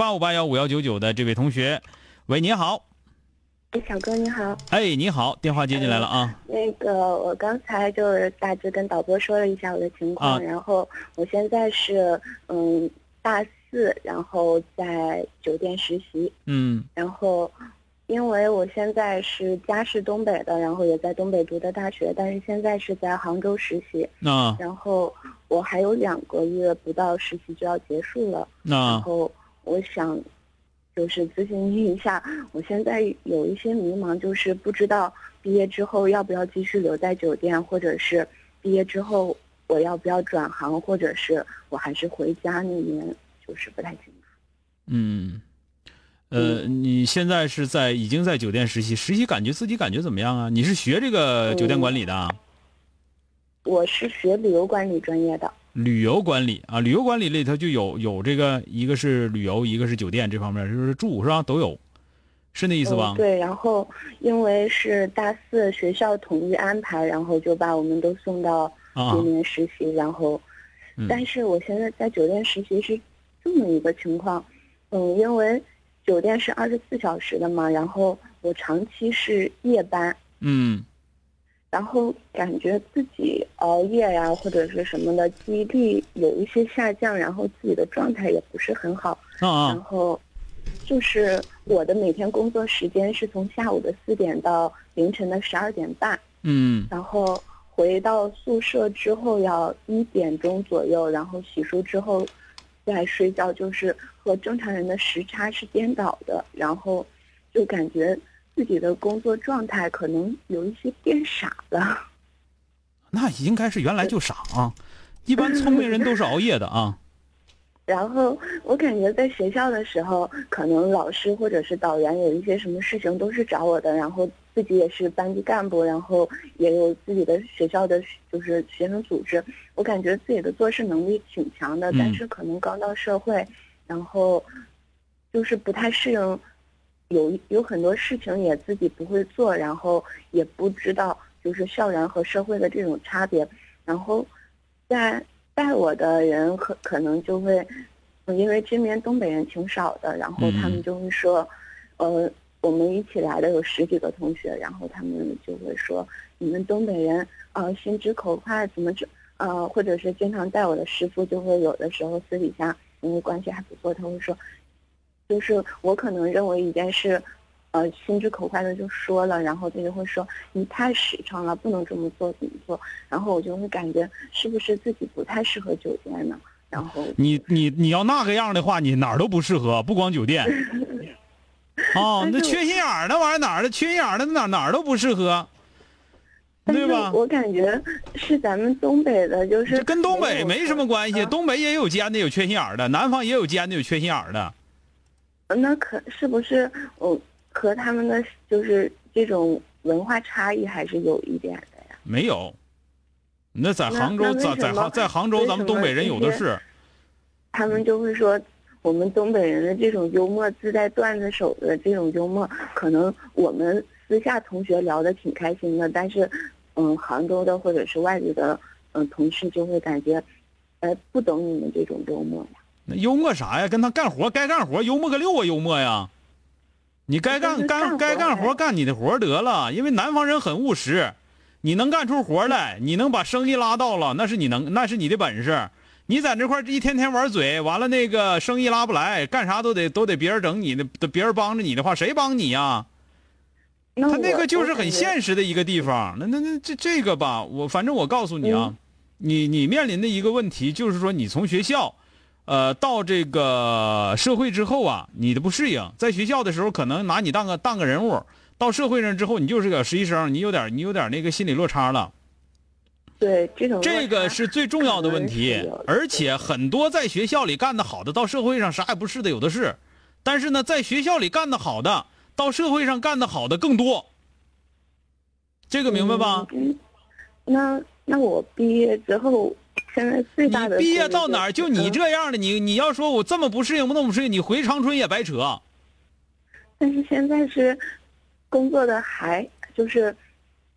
八五八幺五幺九九的这位同学，喂，你好。哎，小哥你好。哎，你好，电话接进来了啊。那个，我刚才就是大致跟导播说了一下我的情况，然后我现在是嗯大四，然后在酒店实习。嗯。然后，因为我现在是家是东北的，然后也在东北读的大学，但是现在是在杭州实习。那。然后我还有两个月不到实习就要结束了。那。然后我想。就是咨询一下，我现在有一些迷茫，就是不知道毕业之后要不要继续留在酒店，或者是毕业之后我要不要转行，或者是我还是回家那边，就是不太清楚。嗯，呃，你现在是在已经在酒店实习，实习感觉自己感觉怎么样啊？你是学这个酒店管理的？我是学旅游管理专业的。旅游管理啊，旅游管理里头就有有这个，一个是旅游，一个是酒店这方面，就是住是吧？都有，是那意思吧？对，然后因为是大四学校统一安排，然后就把我们都送到那边实习，然后，但是我现在在酒店实习是这么一个情况，嗯，因为酒店是二十四小时的嘛，然后我长期是夜班，嗯。然后感觉自己熬夜呀，或者是什么的，记忆力有一些下降，然后自己的状态也不是很好。啊然后，就是我的每天工作时间是从下午的四点到凌晨的十二点半。嗯。然后回到宿舍之后要一点钟左右，然后洗漱之后再睡觉，就是和正常人的时差是颠倒的。然后就感觉。自己的工作状态可能有一些变傻了，那应该是原来就傻啊，一般聪明人都是熬夜的啊。然后我感觉在学校的时候，可能老师或者是导员有一些什么事情都是找我的，然后自己也是班级干部，然后也有自己的学校的就是学生组织，我感觉自己的做事能力挺强的，但是可能刚到社会，然后就是不太适应。有有很多事情也自己不会做，然后也不知道就是校园和社会的这种差别，然后，在带我的人可可能就会，因为这边东北人挺少的，然后他们就会说，呃，我们一起来的有十几个同学，然后他们就会说，你们东北人呃心直口快，怎么这呃，或者是经常带我的师傅就会有的时候私底下因为关系还不错，他会说。就是我可能认为一件事，呃，心直口快的就说了，然后他就会说你太实诚了，不能这么做，怎么做？然后我就会感觉是不是自己不太适合酒店呢？然后你你你要那个样的话，你哪儿都不适合，不光酒店。哦，那缺心眼儿那玩意儿哪儿的？缺心眼儿的哪哪儿都不适合，对吧？我感觉是咱们东北的，就是跟东北没什么关系，东北也有尖的，有缺心眼儿的；南方也有尖的，有缺心眼儿的。那可是不是我和他们的就是这种文化差异还是有一点的呀？没有，那在杭州，在在杭在杭州，咱们东北人有的是。他们就会说，我们东北人的这种幽默自带段子手的这种幽默，可能我们私下同学聊的挺开心的，但是，嗯，杭州的或者是外地的嗯同事就会感觉，哎，不懂你们这种幽默呀。那幽默啥呀？跟他干活该干活，幽默个六啊！幽默呀，你该干干该干活干你的活得了。因为南方人很务实，你能干出活来，你能把生意拉到了，那是你能，那是你的本事。你在那块一天天玩嘴，完了那个生意拉不来，干啥都得都得别人整你的，得别人帮着你的话，谁帮你呀？那他那个就是很现实的一个地方。那那那这这个吧，我反正我告诉你啊，你你面临的一个问题就是说，你从学校，呃，到这个社会之后啊，你的不适应，在学校的时候可能拿你当个当个人物，到社会上之后，你就是个实习生，你有点你有点那个心理落差了。对这种这个是最重要的问题而且很多在学校里干得好的，到社会上啥也不是的有的是，但是呢，在学校里干得好的，到社会上干得好的更多。这个明白吧？嗯，那那我毕业之后，现在最大的你毕业到哪儿就你这样的，你你要说我这么不适应，不那么不适应，你回长春也白扯。但是现在是工作的还就是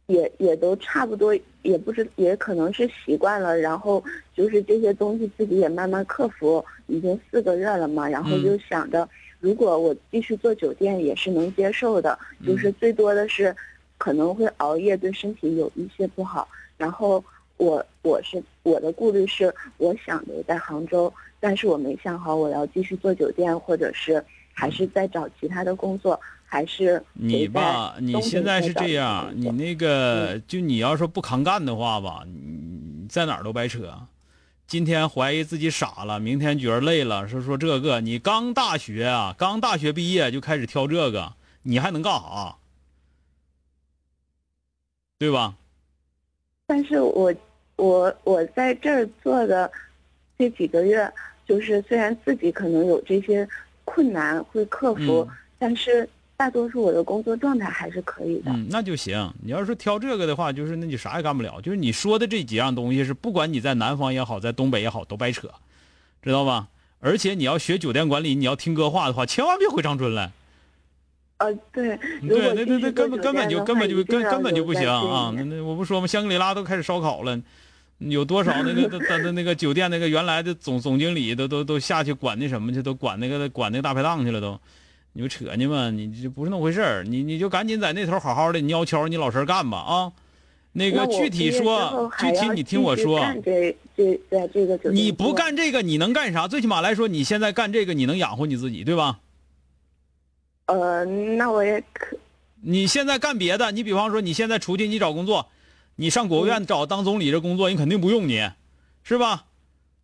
也也都差不多，也不是也可能是习惯了，然后就是这些东西自己也慢慢克服，已经四个月了嘛，然后嗯就想着，如果我继续做酒店也是能接受的，嗯就是最多的是可能会熬夜，对身体有一些不好，然后。我我是我的顾虑是，我想留在杭州，但是我没想好我要继续做酒店，或者是还是再找其他的工作，还是你吧，你现在是这样，你那个就你要说不扛干的话吧，你在哪儿都白扯。今天怀疑自己傻了，明天觉得累了，说说这个，你刚大学啊，刚大学毕业就开始挑这个，你还能干啥？对吧？但是我我我在这儿做的这几个月，就是虽然自己可能有这些困难会克服，嗯但是大多数我的工作状态还是可以的。嗯，那就行。你要是挑这个的话，就是那你啥也干不了。就是你说的这几样东西是，不管你在南方也好，在东北也好，都白扯，知道吧？而且你要学酒店管理，你要听哥话的话，千万别回长春来。呃，对，对对对对，继续做根本根本就根本就根根本就不行啊！那那我不说吗？香格里拉都开始烧烤了，有多少那个那那那那个酒店那个原来的总总经理都都都下去管那什么去，都管那个管那个大排档去了都。你不扯呢吗，你这不是那么回事儿，你你就赶紧在那头好好的，你要敲你老实干吧啊！那个具体说，具体你听我说，这这在这个你不干这个你能干啥？最起码来说，你现在干这个你能养活你自己，对吧？呃，那我也可你现在干别的，你比方说你现在出去你找工作，你上国务院找当总理这工作，人肯定不用你，是吧？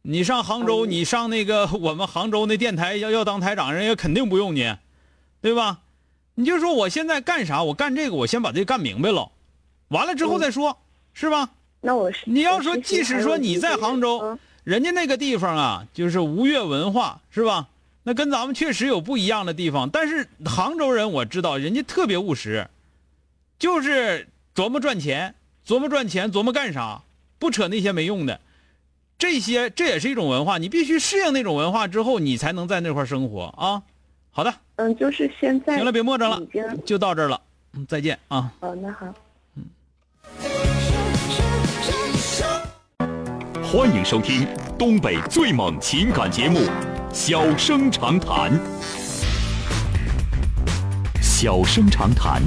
你上杭州，嗯你上那个我们杭州那电台要要当台长，人家肯定不用你，对吧？你就说我现在干啥，我干这个，我先把这干明白了，完了之后再说，是吧？那我是你要说即使说你在杭州嗯人家那个地方啊，就是吴越文化，是吧？那跟咱们确实有不一样的地方，但是杭州人我知道，人家特别务实，就是琢磨赚钱，琢磨赚钱，琢磨干啥，不扯那些没用的。这些这也是一种文化，你必须适应那种文化之后，你才能在那块儿生活啊。好的，嗯，就是现在行了，别磨着了已经，就到这儿了，嗯再见啊。哦，那好。嗯欢迎收听东北最猛情感节目《小生长谈》。小生长谈，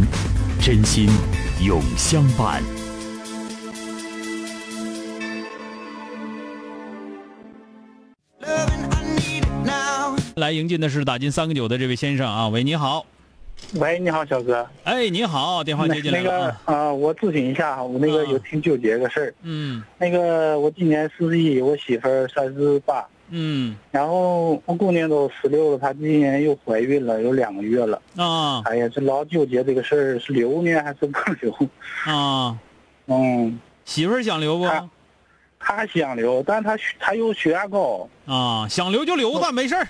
真心永相伴。来迎进的是打进三个九的这位先生啊，喂，你好，喂，你好，小哥。哎，你好，电话接进来那个了啊、啊，我咨询一下哈，我那个啊有挺纠结个事儿。嗯那个我今年四十一，我媳妇儿三十八，嗯然后我姑娘都十六了，她今年又怀孕了，有两个月了。啊哎呀，这老纠结这个事儿，是留呢还是不留？啊，嗯，媳妇儿想留不？啊她想留，但她她有血压高，啊，想留就留吧，没事儿。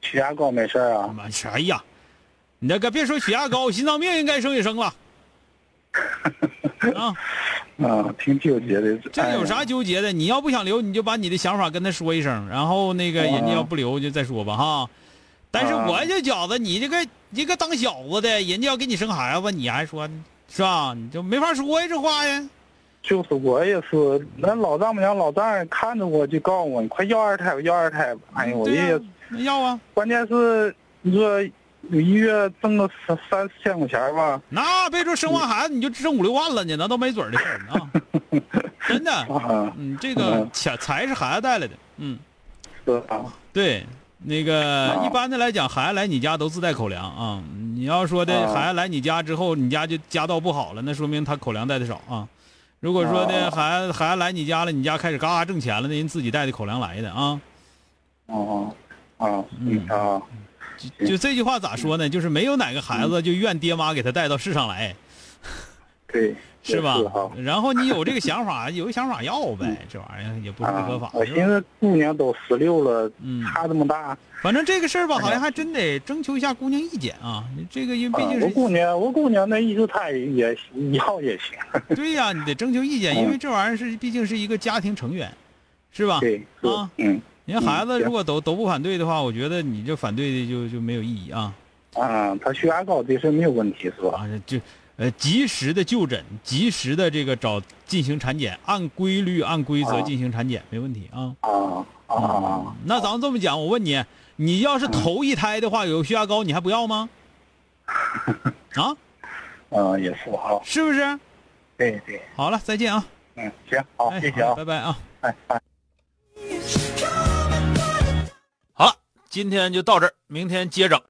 血压高没事儿啊。妈啥呀？你这个别说血压高，心脏病应该生也生了。啊，啊，挺纠结的。这有啥纠结的？你要不想留，你就把你的想法跟他说一声，然后那个啊人家要不留就再说吧哈。但是啊我就觉得你这个一个当小子的，人家要给你生孩子，你还说是吧？你就没法说呀，这话呀。就是我也是，那老丈母娘、老丈人看着我就告诉我，你快要二胎吧，要二胎吧。哎呀，我对呀也要啊，关键是你说一月挣个三三四千块钱吧，那别说生完孩子你就挣五六万了你，那都没准儿的事儿啊。真的，啊，嗯，这个钱财是孩子带来的，嗯，是啊？对，那个啊一般的来讲，孩子来你家都自带口粮啊。你要说的啊孩子来你家之后，你家就家道不好了，那说明他口粮带的少啊。如果说的啊孩子孩子来你家了，你家开始嘎嘎挣钱了，那人自己带的口粮来的啊。哦，啊，嗯嗯啊，就就这句话咋说呢？就是没有哪个孩嗯子就怨爹妈给他带到世上来，对，是吧是？然后你有这个想法，有个想法要呗，这玩意儿也不是不合法啊。。我寻思姑娘都十六了，嗯差这么大，反正这个事儿吧，好像还真得征求一下姑娘意见啊。你这个因为毕啊我竟是姑娘，我姑娘那意思她也要也行，对呀，你得征求意见，嗯因为这玩意儿是毕竟是一个家庭成员，是吧？对，啊，嗯人家孩子嗯如果都都不反对的话，我觉得你这反对的就就没有意义啊啊，他血压高这事没有问题是吧？啊！就呃及时的就诊，及时的这个找进行产检，按规律按规则啊进行产检，没问题啊。啊啊啊，那咱们这么讲，我问你，你要是头一胎的话，有血压高，你还不要吗？啊，嗯，也是哈，是不是？对对，好了，再见啊！嗯，行，好，哎，谢谢啊，拜拜啊！哎哎。今天就到这儿，明天接着。